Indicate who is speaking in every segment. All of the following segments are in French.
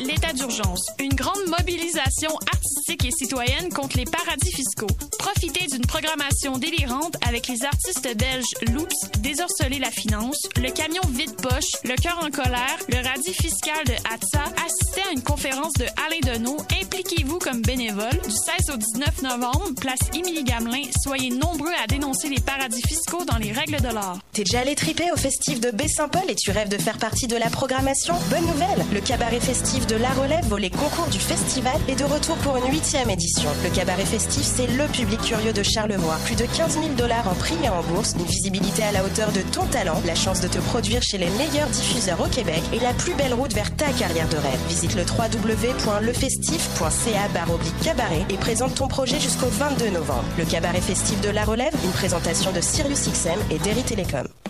Speaker 1: l'état d'urgence. Une grande mobilisation artistique et citoyenne contre les paradis fiscaux. Profitez d'une programmation délirante avec les artistes belges Loops, Désorceler la finance, Le camion vide-poche, Le cœur en colère, Le radis fiscal de Hatsa. Assistez à une conférence de Alain Deneau. Impliquez-vous comme bénévole. Du 16 au 19 novembre, place Émilie Gamelin. Soyez nombreux à dénoncer les paradis fiscaux dans les règles de l'art.
Speaker 2: T'es déjà allé triper au festif de Baie-Saint-Paul et tu rêves de faire partie de la programmation? Bonne nouvelle Le cabaret festif de La Relève vaut les concours du festival est de retour pour une huitième édition. Le cabaret festif, c'est le public curieux de Charlevoix. Plus de 15 000 dollars en prix et en bourse, une visibilité à la hauteur de ton talent, la chance de te produire chez les meilleurs diffuseurs au Québec et la plus belle route vers ta carrière de rêve. Visite le www.lefestif.ca cabaret et présente ton projet jusqu'au 22 novembre. Le cabaret festif de La Relève, une présentation de Sirius XM et Derry Télécom.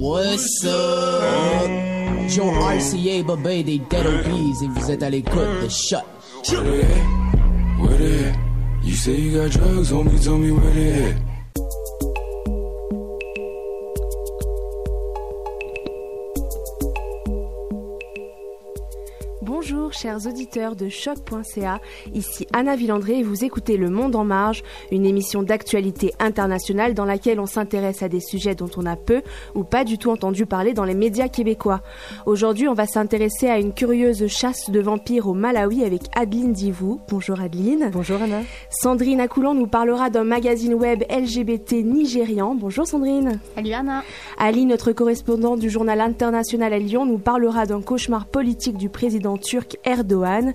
Speaker 3: What's up? Joe RCA, Babé des Dead Obies et vous êtes à l'écoute de Shut.
Speaker 4: Where they at? Where they at? You say you got drugs, homie, tell me where they at.
Speaker 5: Chers auditeurs de choc.ca, ici Anna Villandré et vous écoutez Le Monde en Marge, une émission d'actualité internationale dans laquelle on s'intéresse à des sujets dont on a peu ou pas du tout entendu parler dans les médias québécois. Aujourd'hui, on va s'intéresser à une curieuse chasse de vampires au Malawi avec Adeline Divou. Bonjour Adeline.
Speaker 6: Bonjour Anna.
Speaker 5: Sandrine Accoulant nous parlera d'un magazine web LGBT nigérian. Bonjour Sandrine.
Speaker 7: Salut Anna.
Speaker 5: Ali, notre correspondant du journal international à Lyon, nous parlera d'un cauchemar politique du président turc Erdogan.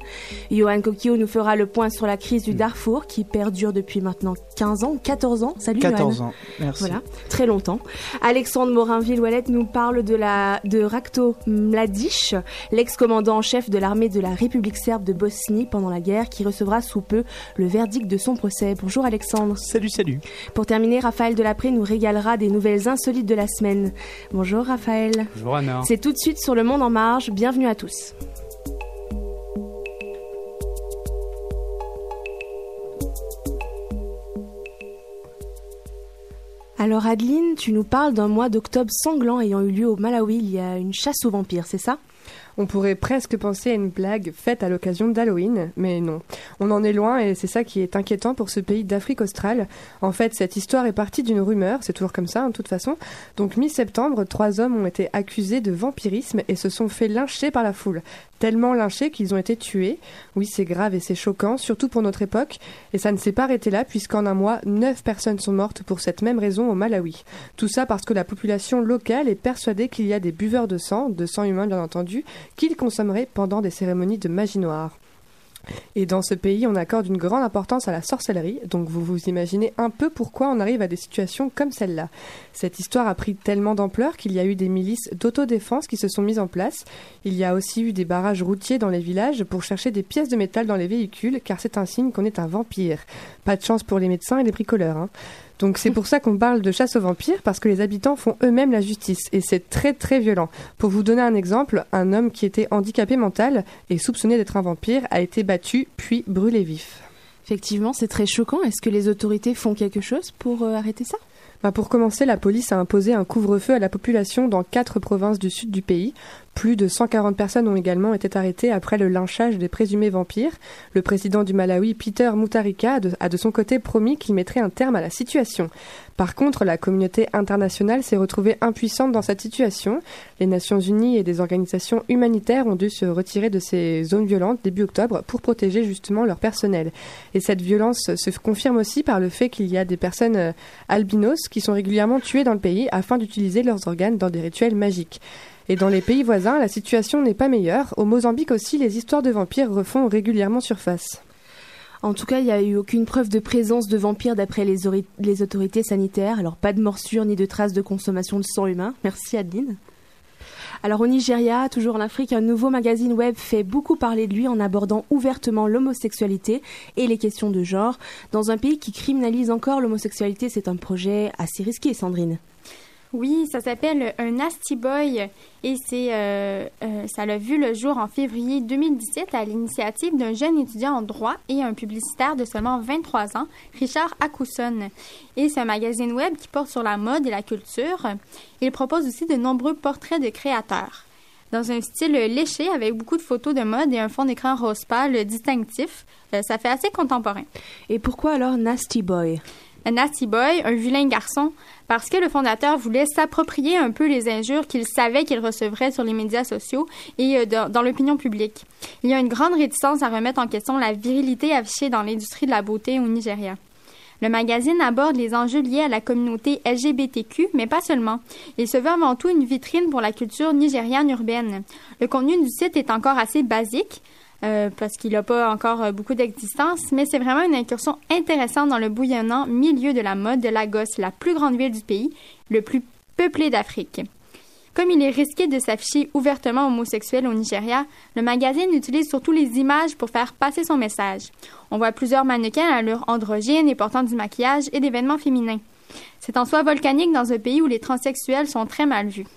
Speaker 5: Johan Kokio nous fera le point sur la crise du Darfour qui perdure depuis maintenant 15 ans, 14 ans. Salut
Speaker 6: 14
Speaker 5: Johan.
Speaker 6: ans, merci.
Speaker 5: Voilà, très longtemps. Alexandre Morin-Villouellette nous parle de, la, de Rakto Mladic, l'ex-commandant en chef de l'armée de la République serbe de Bosnie pendant la guerre, qui recevra sous peu le verdict de son procès. Bonjour Alexandre.
Speaker 6: Salut, salut.
Speaker 5: Pour terminer, Raphaël Delapré nous régalera des nouvelles insolites de la semaine. Bonjour Raphaël.
Speaker 6: Bonjour Anna.
Speaker 5: C'est tout de suite sur Le Monde en Marge. Bienvenue à tous. Alors Adeline, tu nous parles d'un mois d'octobre sanglant ayant eu lieu au Malawi. Il y a une chasse aux vampires, c'est ça?
Speaker 6: On pourrait presque penser à une blague faite à l'occasion d'Halloween, mais non. On en est loin et c'est ça qui est inquiétant pour ce pays d'Afrique australe. En fait, cette histoire est partie d'une rumeur, c'est toujours comme ça, hein, de toute façon. Donc mi-septembre, trois hommes ont été accusés de vampirisme et se sont fait lyncher par la foule. Tellement lynchés qu'ils ont été tués. Oui, c'est grave et c'est choquant, surtout pour notre époque. Et ça ne s'est pas arrêté là, puisqu'en un mois, neuf personnes sont mortes pour cette même raison au Malawi. Tout ça parce que la population locale est persuadée qu'il y a des buveurs de sang, de sang humain bien entendu, qu'ils consommeraient pendant des cérémonies de magie noire. Et dans ce pays, on accorde une grande importance à la sorcellerie, donc vous vous imaginez un peu pourquoi on arrive à des situations comme celle-là. Cette histoire a pris tellement d'ampleur qu'il y a eu des milices d'autodéfense qui se sont mises en place. Il y a aussi eu des barrages routiers dans les villages pour chercher des pièces de métal dans les véhicules, car c'est un signe qu'on est un vampire. Pas de chance pour les médecins et les bricoleurs. Hein. Donc c'est pour ça qu'on parle de chasse aux vampires, parce que les habitants font eux-mêmes la justice, et c'est très très violent. Pour vous donner un exemple, un homme qui était handicapé mental et soupçonné d'être un vampire a été battu puis brûlé vif.
Speaker 5: Effectivement, c'est très choquant. Est-ce que les autorités font quelque chose pour euh, arrêter ça?
Speaker 6: Bah, pour commencer, la police a imposé un couvre-feu à la population dans quatre provinces du sud du pays. Plus de 140 personnes ont également été arrêtées après le lynchage des présumés vampires. Le président du Malawi, Peter Mutharika, a de, son côté promis qu'il mettrait un terme à la situation. Par contre, la communauté internationale s'est retrouvée impuissante dans cette situation. Les Nations Unies et des organisations humanitaires ont dû se retirer de ces zones violentes début octobre pour protéger justement leur personnel. Et cette violence se confirme aussi par le fait qu'il y a des personnes euh, albinos qui sont régulièrement tuées dans le pays afin d'utiliser leurs organes dans des rituels magiques. Et dans les pays voisins, la situation n'est pas meilleure. Au Mozambique aussi, les histoires de vampires refont régulièrement surface.
Speaker 5: En tout cas, il n'y a eu aucune preuve de présence de vampires d'après les, ori- les autorités sanitaires. Alors, pas de morsures ni de traces de consommation de sang humain. Merci, Adeline. Alors au Nigeria, toujours en Afrique, un nouveau magazine web fait beaucoup parler de lui en abordant ouvertement l'homosexualité et les questions de genre. Dans un pays qui criminalise encore l'homosexualité, c'est un projet assez risqué, Sandrine.
Speaker 7: Oui, ça s'appelle un Nasty Boy et c'est euh, euh, ça l'a vu le jour en février 2017 à l'initiative d'un jeune étudiant en droit et un publicitaire de seulement 23 ans, Richard Akousson. Et c'est un magazine web qui porte sur la mode et la culture. Il propose aussi de nombreux portraits de créateurs. Dans un style léché avec beaucoup de photos de mode et un fond d'écran rose pâle distinctif, euh, ça fait assez contemporain.
Speaker 5: Et pourquoi alors Nasty Boy?
Speaker 7: Nasty boy, un vilain garçon, parce que le fondateur voulait s'approprier un peu les injures qu'il savait qu'il recevrait sur les médias sociaux et euh, dans, l'opinion publique. Il y a une grande réticence à remettre en question la virilité affichée dans l'industrie de la beauté au Nigeria. Le magazine aborde les enjeux liés à la communauté LGBTQ, mais pas seulement. Il se veut avant tout une vitrine pour la culture nigériane urbaine. Le contenu du site est encore assez basique, euh, parce qu'il n'a pas encore euh, beaucoup d'existence, mais c'est vraiment une incursion intéressante dans le bouillonnant milieu de la mode de Lagos, la plus grande ville du pays, le plus peuplé d'Afrique. Comme il est risqué de s'afficher ouvertement homosexuel au Nigeria, le magazine utilise surtout les images pour faire passer son message. On voit plusieurs mannequins à l'allure androgyne et portant du maquillage et d'événements féminins. C'est en soi volcanique dans un pays où les transsexuels sont très mal vus.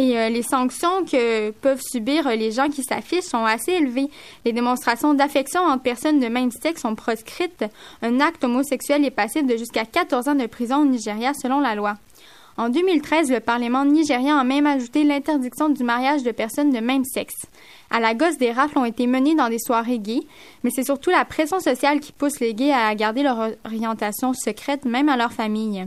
Speaker 7: Et euh, les sanctions que peuvent subir euh, les gens qui s'affichent sont assez élevées. Les démonstrations d'affection entre personnes de même sexe sont proscrites. Un acte homosexuel est passible de jusqu'à 14 ans de prison au Nigeria selon la loi. En 2013, le Parlement nigérian a même ajouté l'interdiction du mariage de personnes de même sexe. À la gosse, des rafles ont été menées dans des soirées gays, mais c'est surtout la pression sociale qui pousse les gays à garder leur orientation secrète, même à leur famille.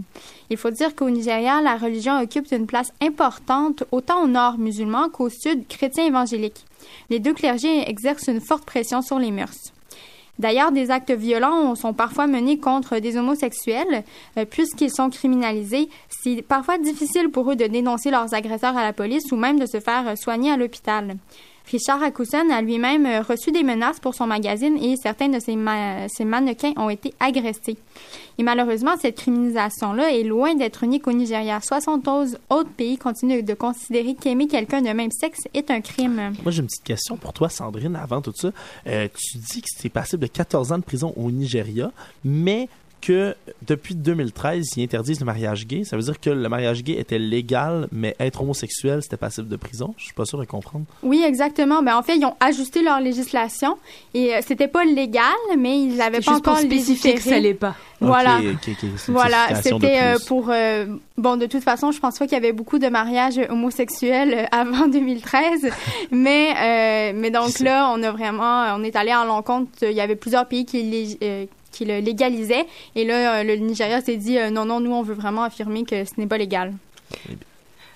Speaker 7: Il faut dire qu'au Nigeria, la religion occupe une place importante autant au nord musulman qu'au sud chrétien évangélique. Les deux clergés exercent une forte pression sur les mœurs. D'ailleurs, des actes violents sont parfois menés contre des homosexuels, euh, puisqu'ils sont criminalisés. C'est parfois difficile pour eux de dénoncer leurs agresseurs à la police ou même de se faire soigner à l'hôpital. Richard Akusen a lui-même euh, reçu des menaces pour son magazine et certains de ses, mannequins ont été agressés. Et malheureusement, cette criminalisation-là est loin d'être unique au Nigeria. 71 autres pays continuent de considérer qu'aimer quelqu'un de même sexe est un crime.
Speaker 8: Moi, j'ai une petite question pour toi, Sandrine, avant tout ça. Euh, tu dis que c'est passible de 14 ans de prison au Nigeria, mais que depuis 2013, ils interdisent le mariage gay. Ça veut dire que le mariage gay était légal, mais être homosexuel, c'était passible de prison. Je suis pas sûr de comprendre.
Speaker 7: Oui, exactement. Ben, en fait, ils ont ajusté leur législation et euh, c'était pas légal, mais ils n'avaient pas encore
Speaker 5: spécifié que ça l'est pas.
Speaker 7: Voilà. voilà, c'était euh, pour euh, bon de toute façon, je pense pas qu'il y avait beaucoup de mariages homosexuels avant 2013, mais mais donc là, on a vraiment on est allé en l'encontre, il y avait plusieurs pays qui qui le légalisait. Et là, euh, le Nigeria s'est dit euh, non, non, nous, on veut vraiment affirmer que ce n'est pas légal.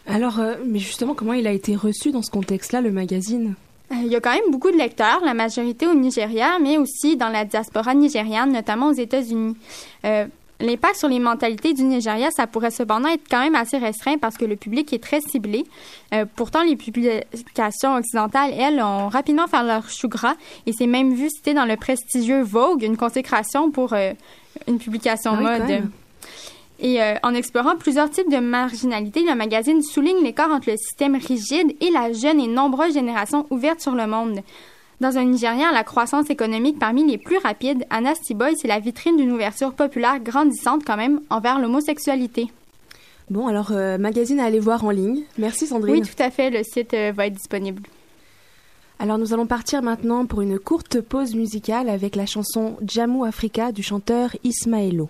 Speaker 5: Alors, euh, mais justement, comment il a été reçu dans ce contexte-là, le magazine?
Speaker 7: Il y a quand même beaucoup de lecteurs, la majorité au Nigeria, mais aussi dans la diaspora nigériane, notamment aux États-Unis. L'impact sur les mentalités du Nigeria, ça pourrait cependant être quand même assez restreint parce que le public est très ciblé. Euh, pourtant, les publications occidentales, elles, ont rapidement fait leur chou gras et c'est même vu cité dans le prestigieux Vogue, une consécration pour euh, une publication ah mode. Et euh, en explorant plusieurs types de marginalité, le magazine souligne l'écart entre le système rigide et la jeune et nombreuse génération ouverte sur le monde. Dans un Nigérien, la croissance économique parmi les plus rapides, Anasty Boy, c'est la vitrine d'une ouverture populaire grandissante quand même envers l'homosexualité.
Speaker 5: Bon, alors, euh, magazine à aller voir en ligne. Merci Sandrine.
Speaker 7: Oui, tout à fait, le site euh, va être disponible.
Speaker 5: Alors nous allons partir maintenant pour une courte pause musicale avec la chanson Jammu Africa du chanteur Ismaelo.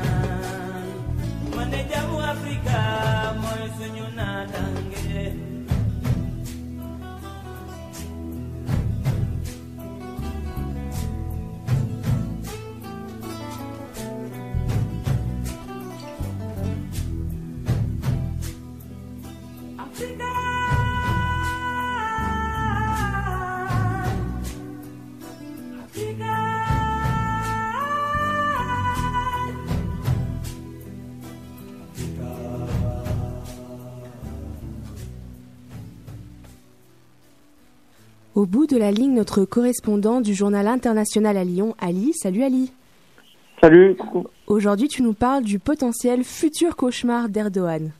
Speaker 9: jamu Afrika mooy suñu naataange
Speaker 5: bout de la ligne, notre correspondant du journal international à Lyon, Ali. Salut Ali.
Speaker 10: Salut.
Speaker 5: Aujourd'hui, tu nous parles du potentiel futur cauchemar d'Erdogan.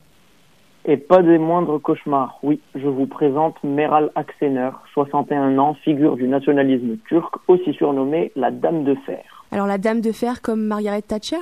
Speaker 10: Et pas des moindres cauchemars. Oui, je vous présente Meral Aksener, 61 ans, figure du nationalisme turc, aussi surnommée la Dame de Fer.
Speaker 5: Alors la dame de fer comme Margaret Thatcher?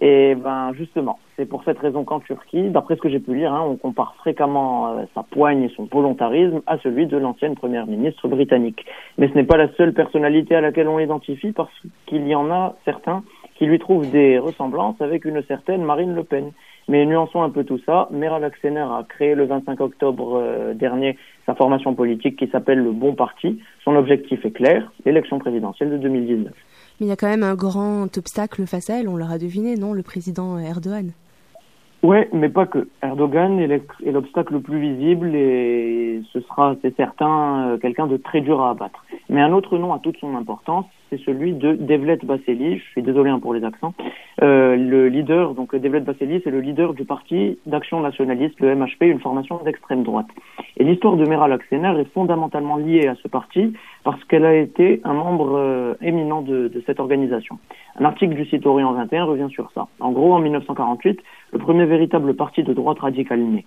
Speaker 10: Et ben justement, c'est pour cette raison qu'en Turquie, d'après ce que j'ai pu lire, hein, on compare fréquemment euh, sa poigne et son volontarisme à celui de l'ancienne première ministre britannique. Mais ce n'est pas la seule personnalité à laquelle on l'identifie, parce qu'il y en a certains qui lui trouvent des ressemblances avec une certaine Marine Le Pen. Mais nuançons un peu tout ça. Meral Aksener a créé le 25 octobre euh, dernier sa formation politique qui s'appelle le Bon Parti. Son objectif est clair, l'élection présidentielle de 2019.
Speaker 5: Mais il y a quand même un grand obstacle face à elle, on l'aura deviné, non Le président Erdogan?
Speaker 10: Ouais, mais pas que. Erdogan est l'obstacle le plus visible et ce sera, c'est certain, euh, quelqu'un de très dur à abattre. Mais un autre nom a toute son importance, c'est celui de Devlet Baseli. Je suis désolé hein, pour les accents. Euh, le leader, donc Devlet Baseli, c'est le leader du parti d'action nationaliste, le MHP, une formation d'extrême droite. Et l'histoire de Meral Aksener est fondamentalement liée à ce parti parce qu'elle a été un membre euh, éminent de, de cette organisation. Un article du site Orient 21 revient sur ça. En gros, en 1948, le premier véritable parti de droite radicale naît.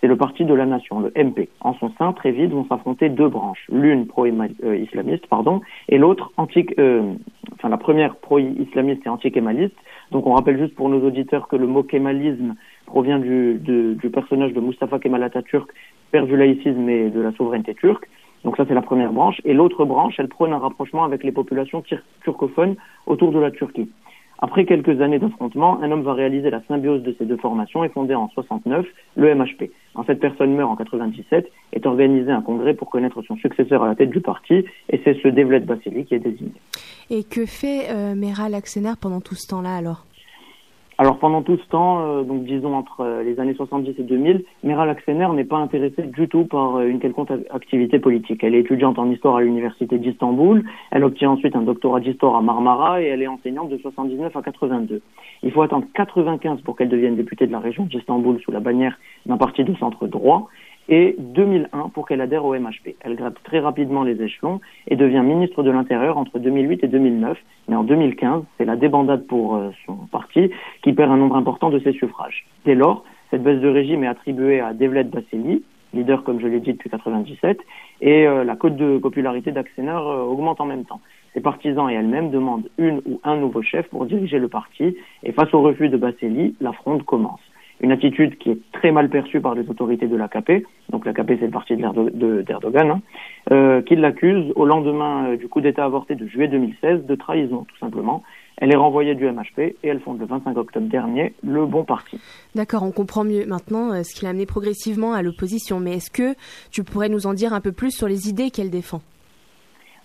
Speaker 10: C'est le parti de la nation, le MP. En son sein, très vite, vont s'affronter deux branches. L'une pro-islamiste, pardon, et l'autre anti, euh, enfin la première pro-islamiste et anti-kémaliste. Donc on rappelle juste pour nos auditeurs que le mot kémalisme provient du, de- du personnage de Mustafa Kemal Atatürk, père du laïcisme et de la souveraineté turque. Donc ça c'est la première branche. Et l'autre branche, elle prône un rapprochement avec les populations tur- turcophones autour de la Turquie. Après quelques années d'affrontement, un homme va réaliser la symbiose de ces deux formations et fonder en 69 le MHP. Quand cette personne meurt en 97, est organisé un congrès pour connaître son successeur à la tête du parti, et c'est ce Devlet Basili qui est désigné.
Speaker 5: Et que fait euh, Meral pendant tout ce temps-là alors?
Speaker 10: Alors pendant tout ce temps, euh, donc disons entre euh, les années 70 et 2000, Meral Aksener n'est pas intéressée du tout par euh, une quelconque activité politique. Elle est étudiante en histoire à l'université d'Istanbul, elle obtient ensuite un doctorat d'histoire à Marmara et elle est enseignante de 79 à 82. Il faut attendre 95 pour qu'elle devienne députée de la région d'Istanbul sous la bannière d'un parti de centre droit et 2001 pour qu'elle adhère au MHP. Elle gratte très rapidement les échelons et devient ministre de l'Intérieur entre 2008 et 2009. Mais en 2015, c'est la débandade pour euh, son parti qui perd un nombre important de ses suffrages. Dès lors, cette baisse de régime est attribuée à Devlet Baseli, leader comme je l'ai dit depuis 97, et euh, la cote de popularité d'Aksener euh, augmente en même temps. Ses partisans et elle-même demandent une ou un nouveau chef pour diriger le parti et face au refus de Basseli, la fronde commence. Une attitude qui est très mal perçue par les autorités de l'AKP, donc l'AKP c'est le parti d'Erdogan, hein, euh, qui l'accuse au lendemain euh, du coup d'État avorté de juillet 2016 de trahison tout simplement. Elle est renvoyée du MHP et elle fonde le 25 octobre dernier le Bon Parti.
Speaker 5: D'accord, on comprend mieux maintenant euh, ce qui l'a amené progressivement à l'opposition. Mais est-ce que tu pourrais nous en dire un peu plus sur les idées qu'elle défend?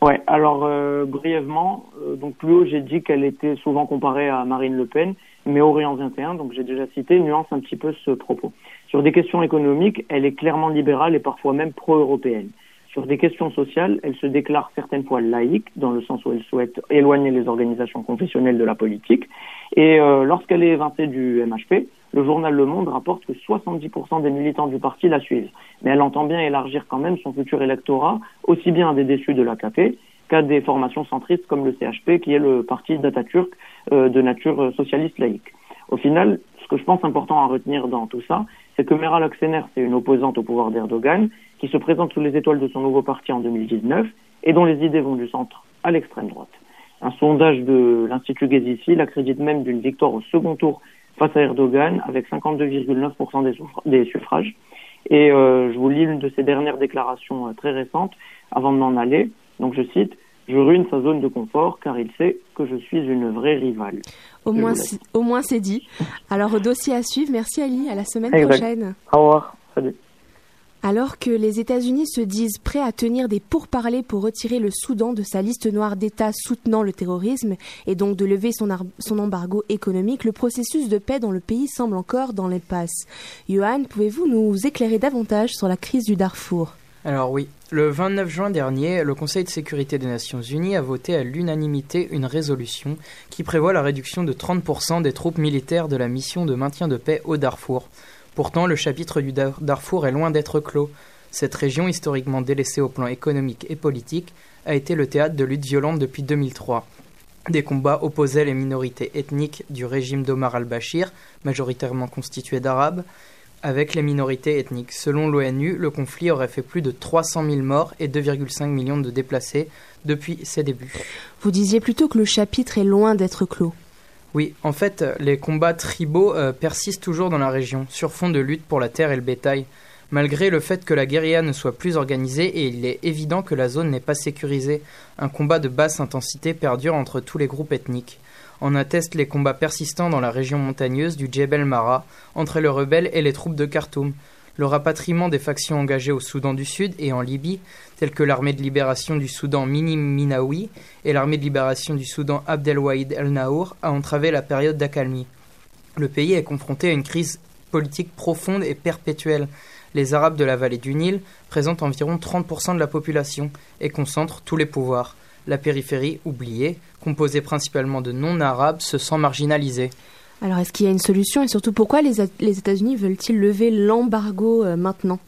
Speaker 10: Ouais, alors euh, brièvement, euh, donc plus haut j'ai dit qu'elle était souvent comparée à Marine Le Pen, mais Orient 21, donc j'ai déjà cité, nuance un petit peu ce propos. Sur des questions économiques, elle est clairement libérale et parfois même pro-européenne. Sur des questions sociales, elle se déclare certaines fois laïque, dans le sens où elle souhaite éloigner les organisations confessionnelles de la politique. Et euh, lorsqu'elle est évincée du MHP, le journal Le Monde rapporte que 70% des militants du parti la suivent. Mais elle entend bien élargir quand même son futur électorat, aussi bien des déçus de l'AKP qu'à des formations centristes comme le CHP, qui est le parti d'Atatürk euh, de nature socialiste laïque. Au final, ce que je pense important à retenir dans tout ça, c'est que Meral Aksener, c'est une opposante au pouvoir d'Erdogan, qui se présente sous les étoiles de son nouveau parti en 2019 et dont les idées vont du centre à l'extrême droite. Un sondage de l'Institut Gezi l'accrédite même d'une victoire au second tour face à Erdogan avec 52,9% des, suffrages. Et euh, je vous lis l'une de ses dernières déclarations euh, très récentes avant de m'en aller. Donc je cite je ruine sa zone de confort car il sait que je suis une vraie rivale.
Speaker 5: Au moins, au moins c'est dit. Alors au dossier à suivre. Merci Ali. À la semaine prochaine.
Speaker 10: Au revoir. Salut.
Speaker 5: Alors que les États-Unis se disent prêts à tenir des pourparlers pour retirer le Soudan de sa liste noire d'États soutenant le terrorisme et donc de lever son, son, embargo économique, le processus de paix dans le pays semble encore dans l'impasse. Johan, pouvez-vous nous éclairer davantage sur la crise du Darfour?
Speaker 11: Alors oui, le 29 juin dernier, le Conseil de sécurité des Nations Unies a voté à l'unanimité une résolution qui prévoit la réduction de 30% des troupes militaires de la mission de maintien de paix au Darfour. Pourtant, le chapitre du Darfour est loin d'être clos. Cette région, historiquement délaissée au plan économique et politique, a été le théâtre de luttes violentes depuis 2003. Des combats opposaient les minorités ethniques du régime d'Omar al-Bashir, majoritairement constitué d'Arabes, avec les minorités ethniques. Selon l'ONU, le conflit aurait fait plus de 300 000 morts et 2,5 millions de déplacés depuis ses débuts.
Speaker 5: Vous disiez plutôt que le chapitre est loin d'être clos.
Speaker 11: Oui, en fait, les combats tribaux euh, persistent toujours dans la région, sur fond de lutte pour la terre et le bétail. Malgré le fait que la guérilla ne soit plus organisée et il est évident que la zone n'est pas sécurisée, un combat de basse intensité perdure entre tous les groupes ethniques. En attestent les combats persistants dans la région montagneuse du Djebel Mara entre les rebelles et les troupes de Khartoum, le rapatriement des factions engagées au Soudan du Sud et en Libye, telles que l'armée de libération du Soudan Mini Minawi et l'armée de libération du Soudan Abdelwahid el-Naour, a entravé la période d'accalmie. Le pays est confronté à une crise politique profonde et perpétuelle. Les Arabes de la vallée du Nil présentent environ 30% de la population et concentrent tous les pouvoirs. La périphérie, oubliée, composée principalement de non-arabes, se sent marginalisée.
Speaker 5: Alors, est-ce qu'il y a une solution et surtout pourquoi les, États-Unis veulent-ils lever l'embargo euh, maintenant?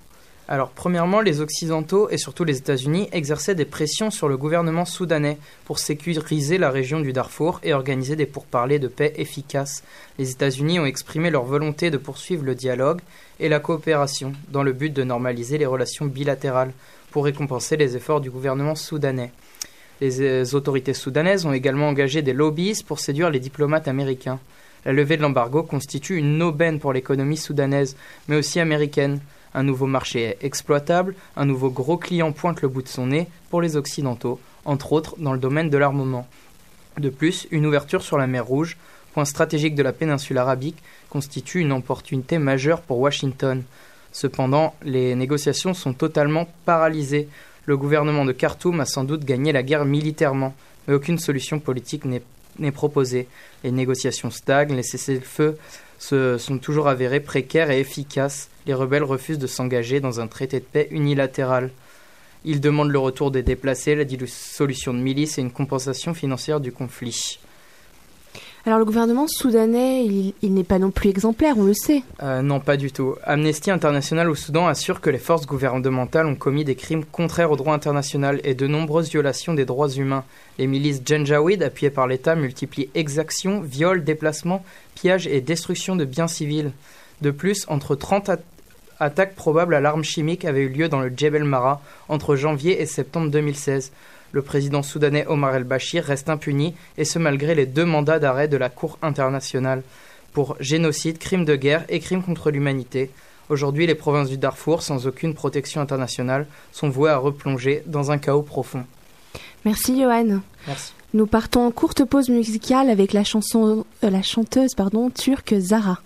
Speaker 11: Alors, premièrement, les Occidentaux et surtout les États-Unis exerçaient des pressions sur le gouvernement soudanais pour sécuriser la région du Darfour et organiser des pourparlers de paix efficaces. Les États-Unis ont exprimé leur volonté de poursuivre le dialogue et la coopération dans le but de normaliser les relations bilatérales pour récompenser les efforts du gouvernement soudanais. Les euh, autorités soudanaises ont également engagé des lobbies pour séduire les diplomates américains. La levée de l'embargo constitue une aubaine pour l'économie soudanaise, mais aussi américaine. Un nouveau marché est exploitable, un nouveau gros client pointe le bout de son nez pour les Occidentaux, entre autres dans le domaine de l'armement. De plus, une ouverture sur la mer Rouge, point stratégique de la péninsule arabique, constitue une opportunité majeure pour Washington. Cependant, les négociations sont totalement paralysées. Le gouvernement de Khartoum a sans doute gagné la guerre militairement, mais aucune solution politique n'est n'est proposé. Les négociations stagnent, les cessez-le-feu se sont toujours avérés précaires et efficaces. Les rebelles refusent de s'engager dans un traité de paix unilatéral. Ils demandent le retour des déplacés, la dissolution de milices et une compensation financière du conflit.
Speaker 5: Alors le gouvernement soudanais, il, n'est pas non plus exemplaire, on le sait.
Speaker 11: Euh, non, pas du tout. Amnesty International au Soudan assure que les forces gouvernementales ont commis des crimes contraires au droit international et de nombreuses violations des droits humains. Les milices Janjaweed, appuyées par l'État, multiplient exactions, viols, déplacements, pillages et destruction de biens civils. De plus, entre 30 attaques probables à l'arme chimique avaient eu lieu dans le Djebel Mara entre janvier et septembre 2016. Le président soudanais Omar el-Bashir reste impuni, et ce malgré les deux mandats d'arrêt de la Cour internationale pour génocide, crime de guerre et crime contre l'humanité. Aujourd'hui, les provinces du Darfour, sans aucune protection internationale, sont vouées à replonger dans un chaos profond.
Speaker 5: Merci Johan.
Speaker 11: Merci.
Speaker 5: Nous partons en courte pause musicale avec la, chanson, euh, la chanteuse pardon, turque Zara.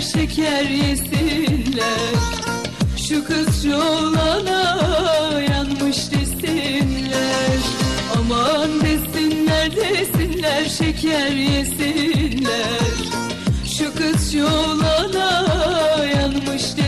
Speaker 12: Şeker yesinler. Şu kız şu olana yanmış desinler. Aman desinler desinler şeker yesinler. Şu kız şu olana yanmış desinler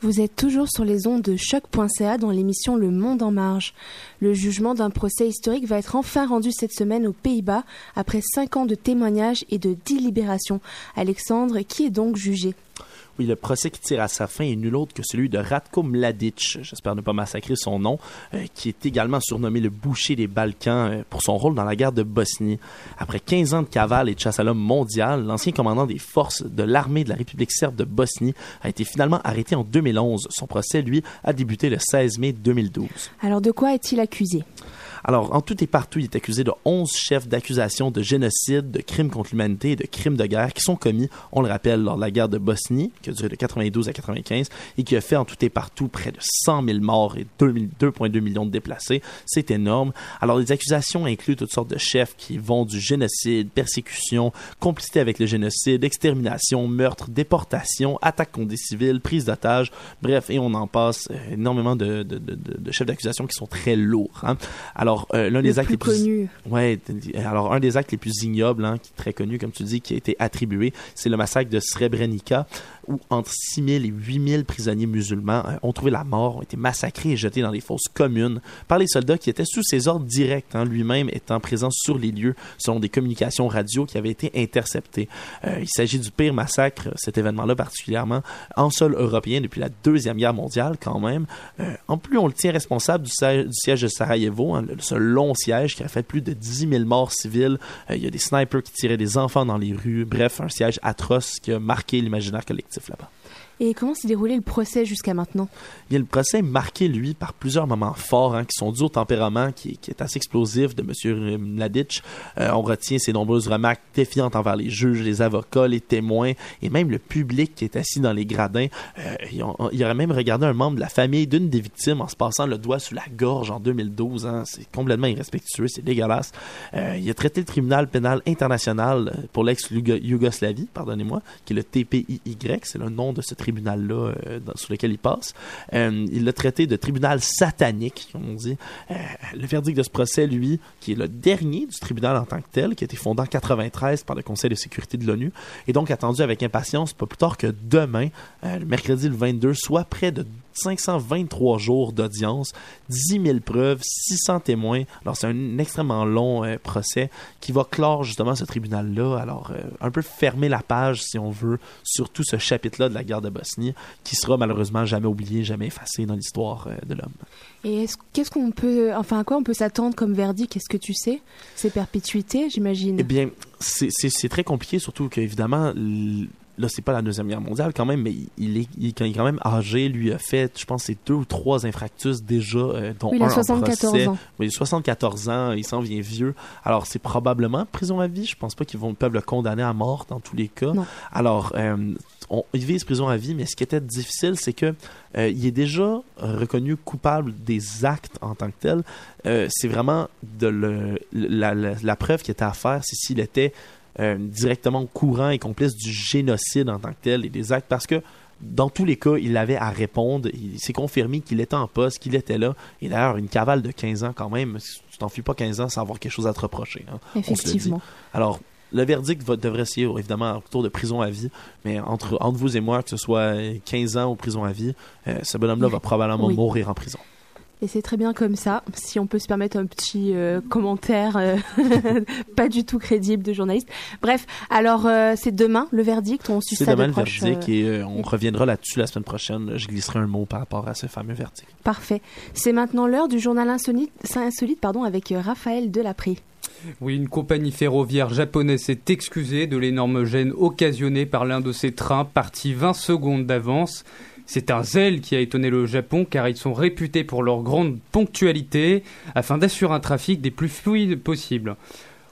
Speaker 5: Vous êtes toujours sur les ondes de choc.ca dans l'émission Le Monde en marge. Le jugement d'un procès historique va être enfin rendu cette semaine aux Pays-Bas après cinq ans de témoignages et de délibération. Alexandre, qui est donc jugé?
Speaker 8: Oui, le procès qui tire à sa fin est nul autre que celui de Ratko Mladic, j'espère ne pas massacrer son nom, euh, qui est également surnommé le boucher des Balkans euh, pour son rôle dans la guerre de Bosnie. Après 15 ans de cavale et de chasse à l'homme mondial, l'ancien commandant des forces de l'armée de la République serbe de Bosnie a été finalement arrêté en 2011. Son procès, lui, a débuté le 16 mai 2012.
Speaker 5: Alors de quoi est-il accusé?
Speaker 8: Alors, en tout et partout, il est accusé de 11 chefs d'accusation de génocide, de crimes contre l'humanité et de crimes de guerre qui sont commis, on le rappelle, lors de la guerre de Bosnie, qui a duré de 92 à 95 et qui a fait en tout et partout près de 100 000 morts et 2,2 millions de déplacés. C'est énorme. Alors, les accusations incluent toutes sortes de chefs qui vont du génocide, persécution, complicité avec le génocide, extermination, meurtre, déportation, attaque contre des civils, prise d'otages, bref, et on en passe euh, énormément de, chefs d'accusation qui sont très lourds. Hein. Alors, euh, l'un des actes
Speaker 5: plus
Speaker 8: les plus. Ouais, alors un des actes les plus ignobles, hein, qui est très connu, comme tu dis, qui a été attribué, c'est le massacre de Srebrenica, où entre 6 000 et 8 000 prisonniers musulmans euh, ont trouvé la mort, ont été massacrés et jetés dans des fosses communes par les soldats qui étaient sous ses ordres directs, hein, lui-même étant présent sur les lieux, selon des communications radio qui avaient été interceptées. Euh, il s'agit du pire massacre, cet événement-là particulièrement, en sol européen depuis la Deuxième Guerre mondiale, quand même. Euh, en plus, on le tient responsable du, siège- du siège de Sarajevo, hein, le- ce long siège qui a fait plus de 10 000 morts civiles. Euh, il y a des snipers qui tiraient des enfants dans les rues. Bref, un siège atroce qui a marqué l'imaginaire collectif là-bas.
Speaker 5: Et comment s'est déroulé le procès jusqu'à maintenant?
Speaker 8: Bien, le procès est marqué, lui, par plusieurs moments forts hein, qui sont dus au tempérament qui, est assez explosif de M. Mladic. Euh, on retient ses nombreuses remarques défiantes envers les juges, les avocats, les témoins et même le public qui est assis dans les gradins. Euh, il, aurait même regardé un membre de la famille d'une des victimes en se passant le doigt sous la gorge en 2012. hein. C'est complètement irrespectueux, c'est dégueulasse. Euh, il a traité le tribunal pénal international pour l'ex-Yougoslavie, pardonnez-moi, qui est le TPIY, c'est le nom de ce tribunal-là euh, sur lequel il passe. Euh, il l'a traité de tribunal satanique, comme on dit. Euh, le verdict de ce procès, lui, qui est le dernier du tribunal en tant que tel, qui a été fondé en 93 par le Conseil de sécurité de l'ONU, est donc attendu avec impatience pas plus tard que demain, mercredi le 22, soit près de 523 jours d'audience, 10 000 preuves, 600 témoins. Alors, c'est un extrêmement long procès qui va clore justement ce tribunal-là. Alors, un peu fermer la page, si on veut, sur tout ce chapitre-là de la guerre de Bosnie, qui sera malheureusement jamais oublié, jamais effacé dans l'histoire euh, de l'homme.
Speaker 5: Et est-ce- qu'est-ce qu'on peut, enfin, à quoi on peut s'attendre comme verdict? Est-ce que tu sais? C'est perpétuité, j'imagine.
Speaker 8: Eh bien, c'est- très compliqué, surtout qu'évidemment, là, c'est pas la Deuxième Guerre mondiale quand même, mais il est, il est quand il est quand même âgé. Lui a fait, je pense, c'est deux ou trois infractus déjà, euh, dont
Speaker 5: Oui, il a
Speaker 8: un en
Speaker 5: 74
Speaker 8: procès.
Speaker 5: ans.
Speaker 8: Oui, 74 ans, il s'en vient vieux. Alors, c'est probablement prison à vie. Je pense pas qu'ils vont peuvent le condamner à mort dans tous les cas. Alors, euh, on, il vise prison à vie, mais ce qui était difficile, c'est que euh, il est déjà reconnu coupable des actes en tant que tel. Euh, c'est vraiment de le, la, la- la preuve qui était à faire, c'est s'il était euh, directement courant et complice du génocide en tant que tel et des actes, parce que dans tous les cas, il avait à répondre. Il s'est confirmé qu'il était en poste, qu'il était là. Et d'ailleurs, une cavale de 15 ans quand même, tu t'enfuis pas 15 ans sans avoir quelque chose à te reprocher. hein. On se le dit.
Speaker 5: Effectivement.
Speaker 8: Alors, le verdict va, devrait essayer, évidemment, autour de prison à vie, mais entre, entre vous et moi, que ce soit 15 ans ou prison à vie, euh, ce bonhomme-là va probablement
Speaker 5: Oui.
Speaker 8: mourir en prison.
Speaker 5: Et c'est très bien comme ça. Si on peut se permettre un petit euh, commentaire euh, pas du tout crédible de journaliste. Bref, alors euh, c'est demain le verdict. On suit ça de
Speaker 8: demain le
Speaker 5: proche,
Speaker 8: verdict
Speaker 5: euh,
Speaker 8: et euh, on reviendra là-dessus la semaine prochaine. Je glisserai un mot par rapport à ce fameux verdict.
Speaker 5: Parfait. C'est maintenant l'heure du journal insolite, insolite pardon, avec euh, Raphaël Delapré.
Speaker 13: Oui, une compagnie ferroviaire japonaise s'est excusée de l'énorme gêne occasionnée par l'un de ses trains parti 20 secondes d'avance. C'est un zèle qui a étonné le Japon car ils sont réputés pour leur grande ponctualité afin d'assurer un trafic des plus fluides possibles.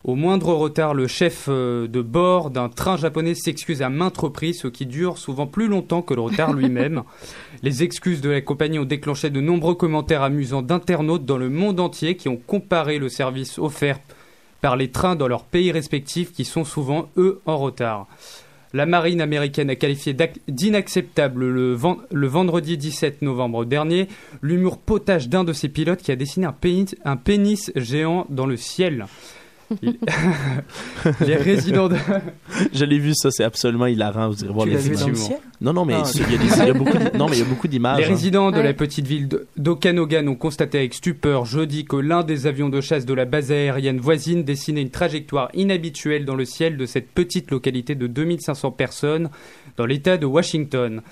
Speaker 13: Au moindre retard, le chef euh, de bord d'un train japonais s'excuse à maintes reprises, ce qui dure souvent plus longtemps que le retard lui-même. Les excuses de la compagnie ont déclenché de nombreux commentaires amusants d'internautes dans le monde entier qui ont comparé le service offert par les trains dans leurs pays respectifs qui sont souvent, eux, en retard. La marine américaine a qualifié d'inacceptable le, ven- le vendredi 17 novembre dernier l'humour potage d'un de ses pilotes qui a dessiné un pénis géant dans le ciel. Les résidents de...
Speaker 8: Je l'ai vu, ça, c'est absolument hilarant. Vous irez voir
Speaker 13: Tu
Speaker 8: les
Speaker 13: l'as vu dans le
Speaker 8: vidéos.
Speaker 13: ciel?
Speaker 8: Non, non, mais
Speaker 13: Ah,
Speaker 8: il y a des- il y a beaucoup de- non, mais il y a beaucoup d'images.
Speaker 13: Les
Speaker 8: hein.
Speaker 13: résidents de
Speaker 8: Ouais.
Speaker 13: la petite ville de- d'Okanogan ont constaté avec stupeur jeudi que l'un des avions de chasse de la base aérienne voisine dessinait une trajectoire inhabituelle dans le ciel de cette petite localité de 2500 personnes dans l'État de Washington.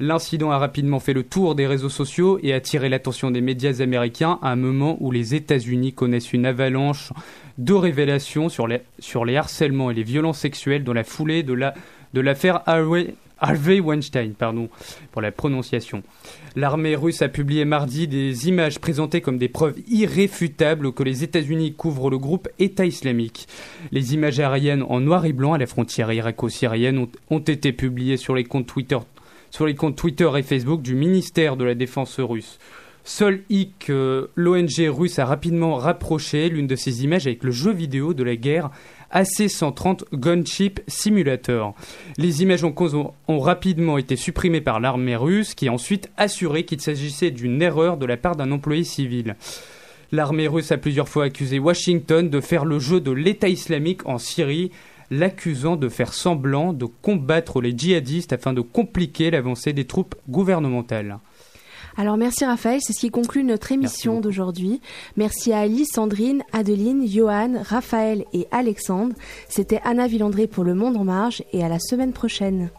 Speaker 13: L'incident a rapidement fait le tour des réseaux sociaux et attiré l'attention des médias américains à un moment où les États-Unis connaissent une avalanche de révélations sur les, sur les harcèlements et les violences sexuelles dans la foulée de la de l'affaire Harvey Weinstein, pardon, pour la prononciation. L'armée russe a publié mardi des images présentées comme des preuves irréfutables que les États-Unis couvrent le groupe État islamique. Les images aériennes en noir et blanc à la frontière irako-syrienne ont, ont été publiées sur les comptes Twitter sur les comptes Twitter et Facebook du ministère de la Défense russe. Seul hic, euh, l'ONG russe a rapidement rapproché l'une de ces images avec le jeu vidéo de la guerre AC-130 Gunship Simulator. Les images en cause ont rapidement été supprimées par l'armée russe qui a ensuite assuré qu'il s'agissait d'une erreur de la part d'un employé civil. L'armée russe a plusieurs fois accusé Washington de faire le jeu de l'État islamique en Syrie, l'accusant de faire semblant de combattre les djihadistes afin de compliquer l'avancée des troupes gouvernementales.
Speaker 5: Alors merci Raphaël, c'est ce qui conclut notre émission d'aujourd'hui. Merci à Alice, Sandrine, Adeline, Johan, Raphaël et Alexandre. C'était Anna Villandré pour Le Monde en Marge et à la semaine prochaine.